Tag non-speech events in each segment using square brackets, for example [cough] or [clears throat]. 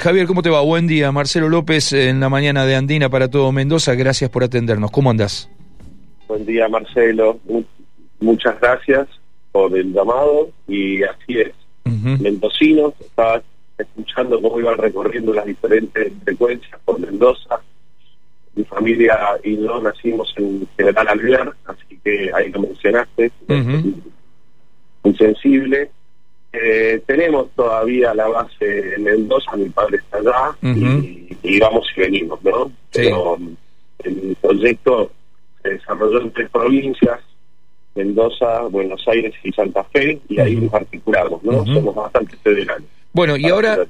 Javier, ¿cómo te va? Buen día. Marcelo López en la mañana de Andina para todo Mendoza. Gracias por atendernos. ¿Cómo andás? Buen día, Marcelo. Muchas gracias por el llamado y así es. Mendocino, estaba escuchando cómo iban recorriendo las diferentes frecuencias por Mendoza. Mi familia y yo nacimos en General Alvear, así que ahí lo mencionaste. Muy sensible eh, tenemos todavía la base en Mendoza, mi padre está allá y, vamos y venimos, ¿no? Pero el proyecto se desarrolló en tres provincias, Mendoza, Buenos Aires y Santa Fe, y ahí nos articulamos, ¿no? Somos bastante federales. Bueno, y ahora,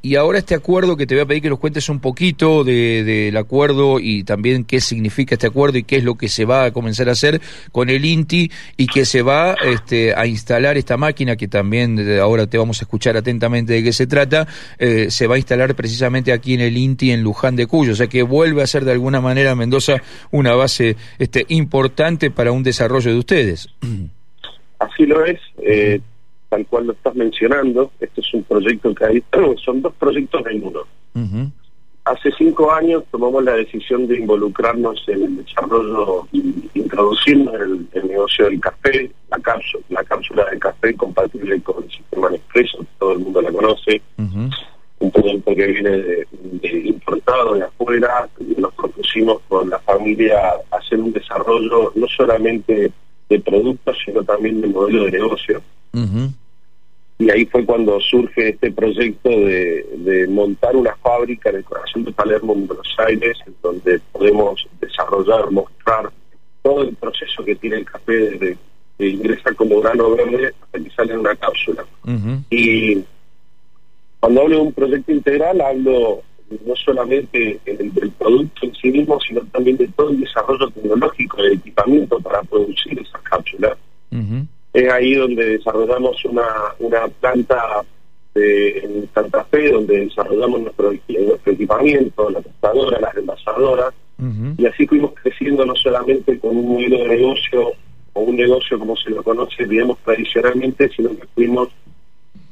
y, ahora este acuerdo que te voy a pedir que nos cuentes un poquito del acuerdo y también qué significa este acuerdo y qué es lo que se va a comenzar a hacer con el INTI y que se va este, a instalar esta máquina que también ahora te vamos a escuchar atentamente de qué se trata, eh, se va a instalar precisamente aquí en el INTI en Luján de Cuyo, o sea que vuelve a ser de alguna manera Mendoza una base este, importante para un desarrollo de ustedes. Así lo es. Eh, tal cual lo estás mencionando, este es un proyecto que hay, [clears throat] son dos proyectos en uno. Hace cinco años tomamos la decisión de involucrarnos en el desarrollo y introducirnos el, el negocio del café, la cápsula, la cápsula de café compatible con el sistema Nespresso, todo el mundo la conoce, un producto que viene de, importado de afuera, nos propusimos con la familia hacer un desarrollo no solamente de productos, sino también de modelo de negocio y ahí fue cuando surge este proyecto de, montar una fábrica en el corazón de Palermo, en Buenos Aires, en donde podemos desarrollar, mostrar todo el proceso que tiene el café desde que ingresa como grano verde hasta que sale en una cápsula. Y cuando hablo de un proyecto integral, hablo no solamente del, producto en sí mismo, sino también de todo el desarrollo tecnológico, del equipamiento para producir esas cápsulas es ahí donde desarrollamos una, una planta de, en Santa Fe, donde desarrollamos nuestro, equipamiento, la tostadora, las envasadoras, y así fuimos creciendo no solamente con un modelo de negocio o un negocio como se lo conoce, digamos, tradicionalmente, sino que fuimos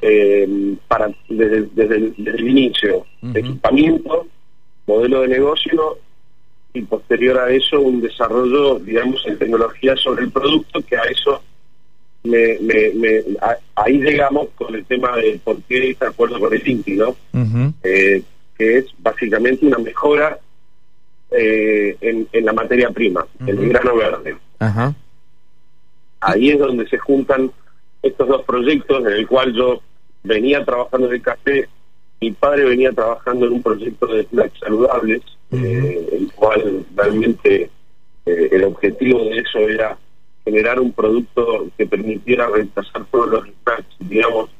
eh, para desde, desde, el, inicio, equipamiento, modelo de negocio y posterior a eso un desarrollo, digamos, en tecnología sobre el producto que a eso me, me, ahí llegamos con el tema de por qué está de acuerdo con el INTI, ¿no? Eh, que es básicamente una mejora eh, en, en, la materia prima, el grano verde. Ahí es donde se juntan estos dos proyectos en el cual yo venía trabajando en el café, mi padre venía trabajando en un proyecto de snacks saludables, eh, el cual realmente el objetivo de eso era generar un producto que permitiera reemplazar todos los snacks, digamos,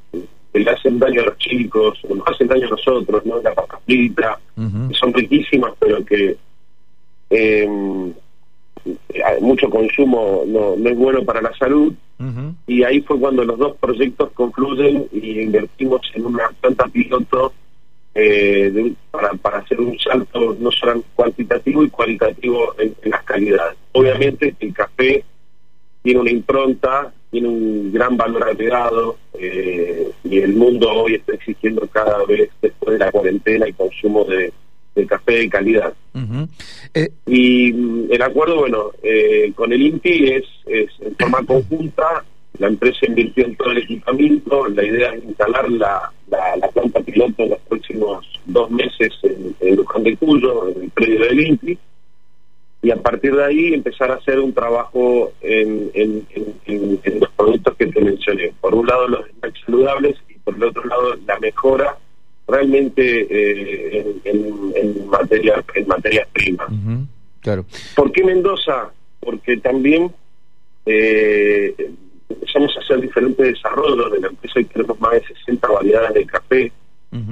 que le hacen daño a los chicos, o nos hacen daño a nosotros, ¿no? La papa que son riquísimas, pero que eh, mucho consumo no, no es bueno para la salud. Y ahí fue cuando los dos proyectos concluyen y invertimos en una planta piloto eh, para, para hacer un salto no solo cuantitativo y cualitativo en las calidades. Obviamente el café tiene una impronta, tiene un gran valor agregado eh, y el mundo hoy está exigiendo cada vez después de la cuarentena el consumo de, café de calidad. Eh, y mm, el acuerdo, bueno, eh, con el INPI es, es en forma conjunta, la empresa invirtió en todo el equipamiento, la idea es instalar la, la, planta piloto en los próximos dos meses en, en Luján de Cuyo, en el predio del INPI y a partir de ahí empezar a hacer un trabajo en, en, los productos que te mencioné. Por un lado los saludables y por el otro lado la mejora realmente eh, en, materia en materias primas. claro. ¿Por qué Mendoza? Porque también eh, empezamos a hacer diferentes desarrollos de la empresa y tenemos más de 60 variedades de café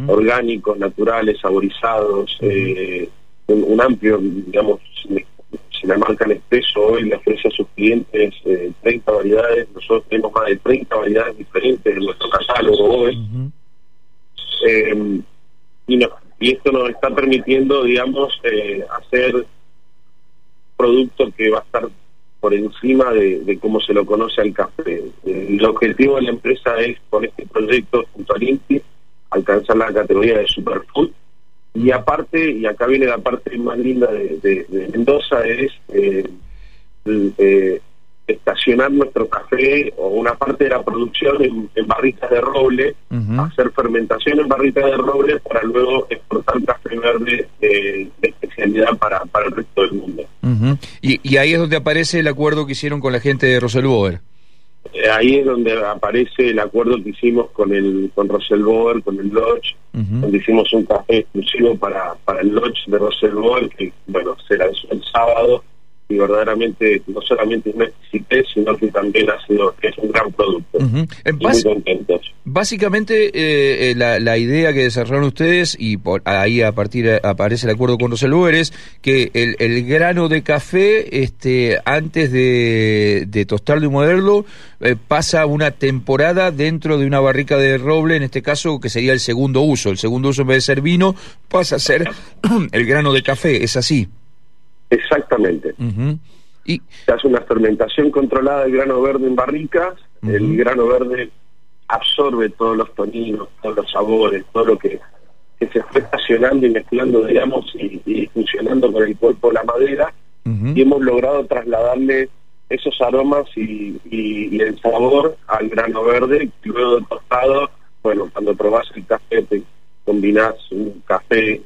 orgánicos, naturales, saborizados, eh, un, un, amplio, digamos, la marca Nespresso hoy le ofrece a sus clientes 30 eh, variedades, nosotros tenemos más de 30 variedades diferentes en nuestro catálogo hoy. Eh, y, y esto nos está permitiendo, digamos, eh, hacer producto que va a estar por encima de, cómo se lo conoce al café. El objetivo de la empresa es, con este proyecto junto al INPI, alcanzar la categoría de superfood. Y aparte, y acá viene la parte más linda de, Mendoza, es eh, eh, estacionar nuestro café o una parte de la producción en, barritas de roble, hacer fermentación en barritas de roble para luego exportar café verde de especialidad para, para el resto del mundo. y, y, ahí es donde aparece el acuerdo que hicieron con la gente de Roselboer. Eh, ahí es donde aparece el acuerdo que hicimor con el con Roselboer, con el Lodge, donde hicimos un café exclusivo para, para el Lodge de Roselboer, que bueno, se lanzó el sábado y verdaderamente no solamente es una sino que también ha sido es un gran producto. muy contentos. Básicamente eh, eh, la, la, idea que desarrollaron ustedes y por ahí a partir aparece el acuerdo con los es que el, el, grano de café este antes de, de tostarlo y molerlo eh, pasa una temporada dentro de una barrica de roble, en este caso que sería el segundo uso. El segundo uso en vez de ser vino pasa a ser [clears throat] el grano de café, ¿es así? Exactamente. y... Se hace una fermentación controlada del grano verde en barricas, el grano verde absorbe todos los toninos, todos los sabores, todo lo que, que se fue estacionando y mezclando, digamos, y, funcionando con el cuerpo la madera, y hemos logrado trasladarle esos aromas y, y, el sabor al grano verde, luego de tostado, bueno, cuando probás el café te combinás un café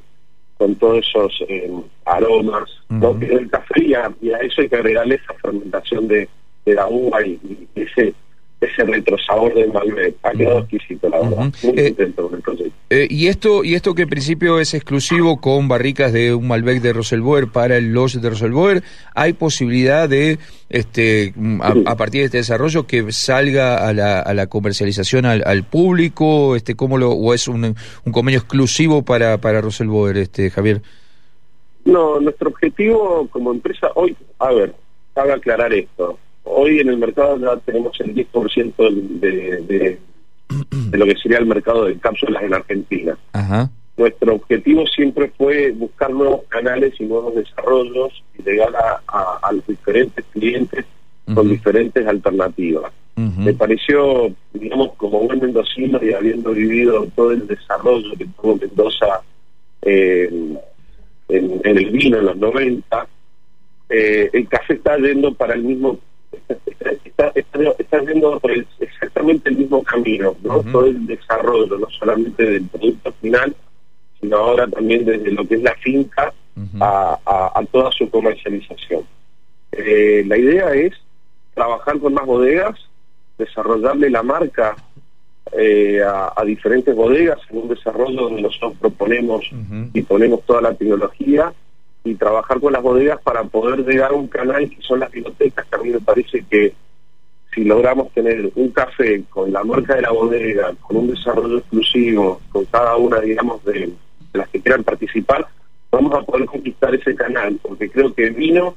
con todos esos eh, aromas uh del café y a, eso hay que agregarle esa fermentación de, de la uva y, ese ese retrosabor del Malbec. Ha quedado exquisito, la verdad. Muy eh, contento con el proyecto. Eh, y esto y esto que en principio es exclusivo con barricas de un Malbec de Roselboer para el Lodge de Roselboer, ¿hay posibilidad de, este a, partir de este desarrollo, que salga a la, a la comercialización al, al, público? este cómo lo ¿O es un, un convenio exclusivo para, para Roselboer, este, Javier? No, nuestro objetivo como empresa hoy, a ver, cabe aclarar esto. Hoy en el mercado ya tenemos el 10% de, de, [clears throat] de, lo que sería el mercado de cápsulas en Argentina. Nuestro objetivo siempre fue buscar nuevos canales y nuevos desarrollos y llegar a, los diferentes clientes con diferentes alternativas. Me pareció, digamos, como buen mendocino y habiendo vivido todo el desarrollo que tuvo Mendoza eh, en, el vino en los 90, eh, el café está yendo para el mismo, está, está, yendo por exactamente el mismo camino, ¿no? Todo el desarrollo, no solamente del producto final, sino ahora también desde lo que es la finca a, a, toda su comercialización. Eh, la idea es trabajar con más bodegas, desarrollarle la marca eh, a, diferentes bodegas en un desarrollo donde nosotros proponemos y ponemos toda la tecnología y trabajar con las bodegas para poder llegar a un canal que son las bibliotecas, que a mí me parece que si logramos tener un café con la marca de la bodega, con un desarrollo exclusivo, con cada una, digamos, de, las que quieran participar, vamos a poder conquistar ese canal, porque creo que vino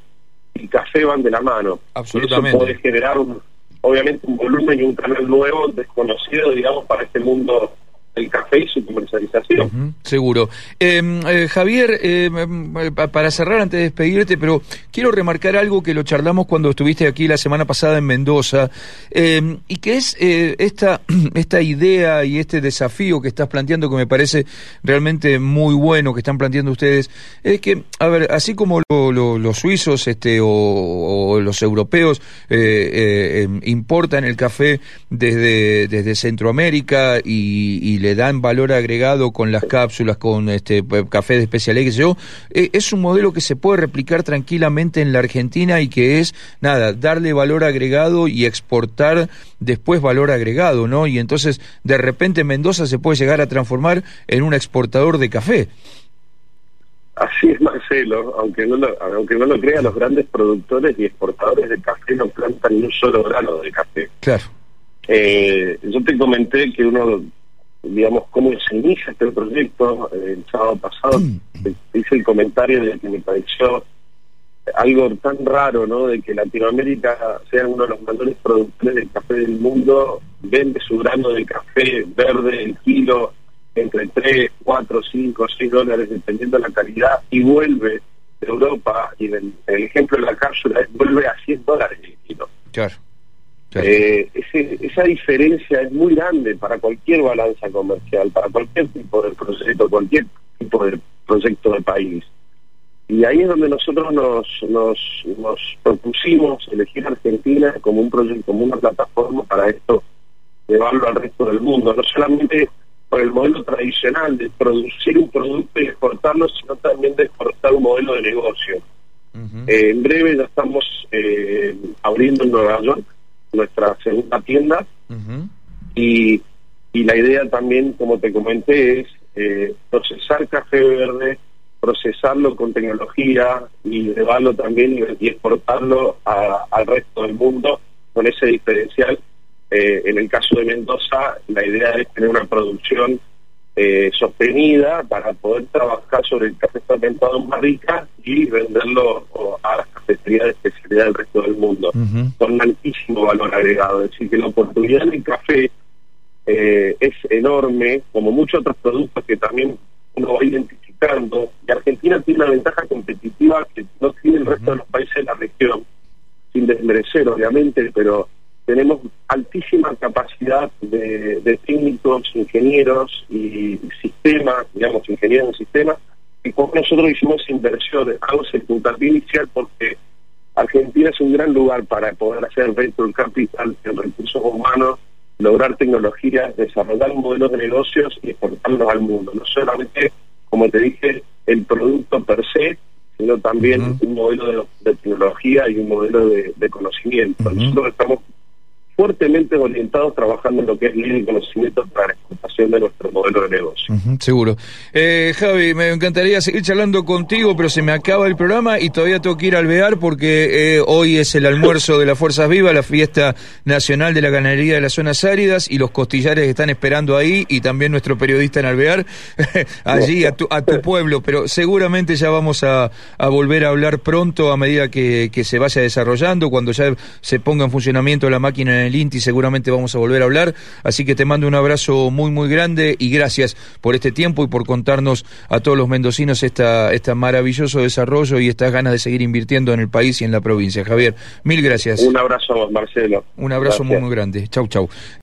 y café van de la mano. Absolutamente. eso puede generar un, obviamente un volumen y un canal nuevo, desconocido, digamos, para este mundo el café y su comercialización. seguro. Em, eh, Javier, em, eh, para cerrar antes de despedirte, pero quiero remarcar algo que lo charlamos cuando estuviste aquí la semana pasada en Mendoza, em, y que es eh, esta, [clears throat] esta idea y este desafío que estás planteando que me parece realmente muy bueno que están planteando ustedes, es que, a ver, así como los suizos este, o, los europeos importan el café desde, desde Centroamérica y, y le dan valor agregado con las cápsulas, con este café de especialidad, que yo, eh, es un modelo que se puede replicar tranquilamente en la Argentina y que es, nada, darle valor agregado y exportar después valor agregado, ¿no? Y entonces, de repente, Mendoza se puede llegar a transformar en un exportador de café. Así es, Marcelo, aunque no lo, aunque no lo crea, los grandes productores y exportadores de café no plantan ni un solo grano de café. Claro. Eh, yo te comenté que uno digamos, cómo se inicia este proyecto. El sábado pasado mm. hice el comentario de que me pareció algo tan raro, ¿no? De que Latinoamérica sea uno de los mayores productores de café del mundo, vende su grano de café verde, el kilo, entre 3, 4, 5, 6 dólares, dependiendo de la calidad, y vuelve de Europa, y el, el ejemplo de la cápsula es vuelve a 100 dólares el kilo. Claro. Eh, esa diferencia es muy grande para cualquier balanza comercial, para cualquier tipo de proyecto, cualquier tipo de proyecto de país. Y ahí es donde nosotros nos, nos, nos propusimos elegir Argentina como un proyecto, como una plataforma para esto, llevarlo al resto del mundo, no solamente por el modelo tradicional de producir un producto y exportarlo, sino también de exportar un modelo de negocio. Eh, en breve ya estamos eh, abriendo en Nueva York nuestra segunda tienda y, y la idea también, como te comenté, es eh, procesar café verde, procesarlo con tecnología y llevarlo también y, exportarlo al resto del mundo con ese diferencial. Eh, en el caso de Mendoza, la idea es tener una producción eh, sostenida para poder trabajar sobre el café fermentado en barrica y venderlo a las cafeterías de especialidad del resto del mundo, con altísimo valor agregado. Es decir, que la oportunidad del café eh, es enorme, como muchos otros productos que también uno va identificando, y Argentina tiene una ventaja competitiva que no tiene el resto de los países de la región, sin desmerecer obviamente, pero tenemos altísima capacidad de, técnicos, ingenieros y sistemas, digamos, ingenieros en sistemas, y como nosotros hicimos inversión, algo el puntapié inicial porque Argentina es un gran lugar para poder hacer venture capital en recursos humanos lograr tecnologías, desarrollar modelos de negocios y exportarlos al mundo. No solamente, como te dije, el producto per se, sino también un modelo de, tecnología y un modelo de, conocimiento. Nosotros estamos fuertemente orientados trabajando en lo que es línea y conocimiento para la exportación de nuestro modelo de negocio. seguro. Eh, Javi, me encantaría seguir charlando contigo, pero se me acaba el programa y todavía tengo que ir al Alvear porque eh, hoy es el almuerzo de las Fuerzas Vivas, la fiesta nacional de la ganadería de las zonas áridas y los costillares están esperando ahí y también nuestro periodista en Alvear, [laughs] allí a tu, a tu [laughs] pueblo, pero seguramente ya vamos a, volver a hablar pronto a medida que, que se vaya desarrollando, cuando ya se ponga en funcionamiento la máquina el INTI seguramente vamos a volver a hablar, así que te mando un abrazo muy muy grande y gracias por este tiempo y por contarnos a todos los mendocinos esta, este maravilloso desarrollo y estas ganas de seguir invirtiendo en el país y en la provincia. Javier, mil gracias. Un abrazo, Marcelo. Un abrazo muy muy grande. Chau, chau.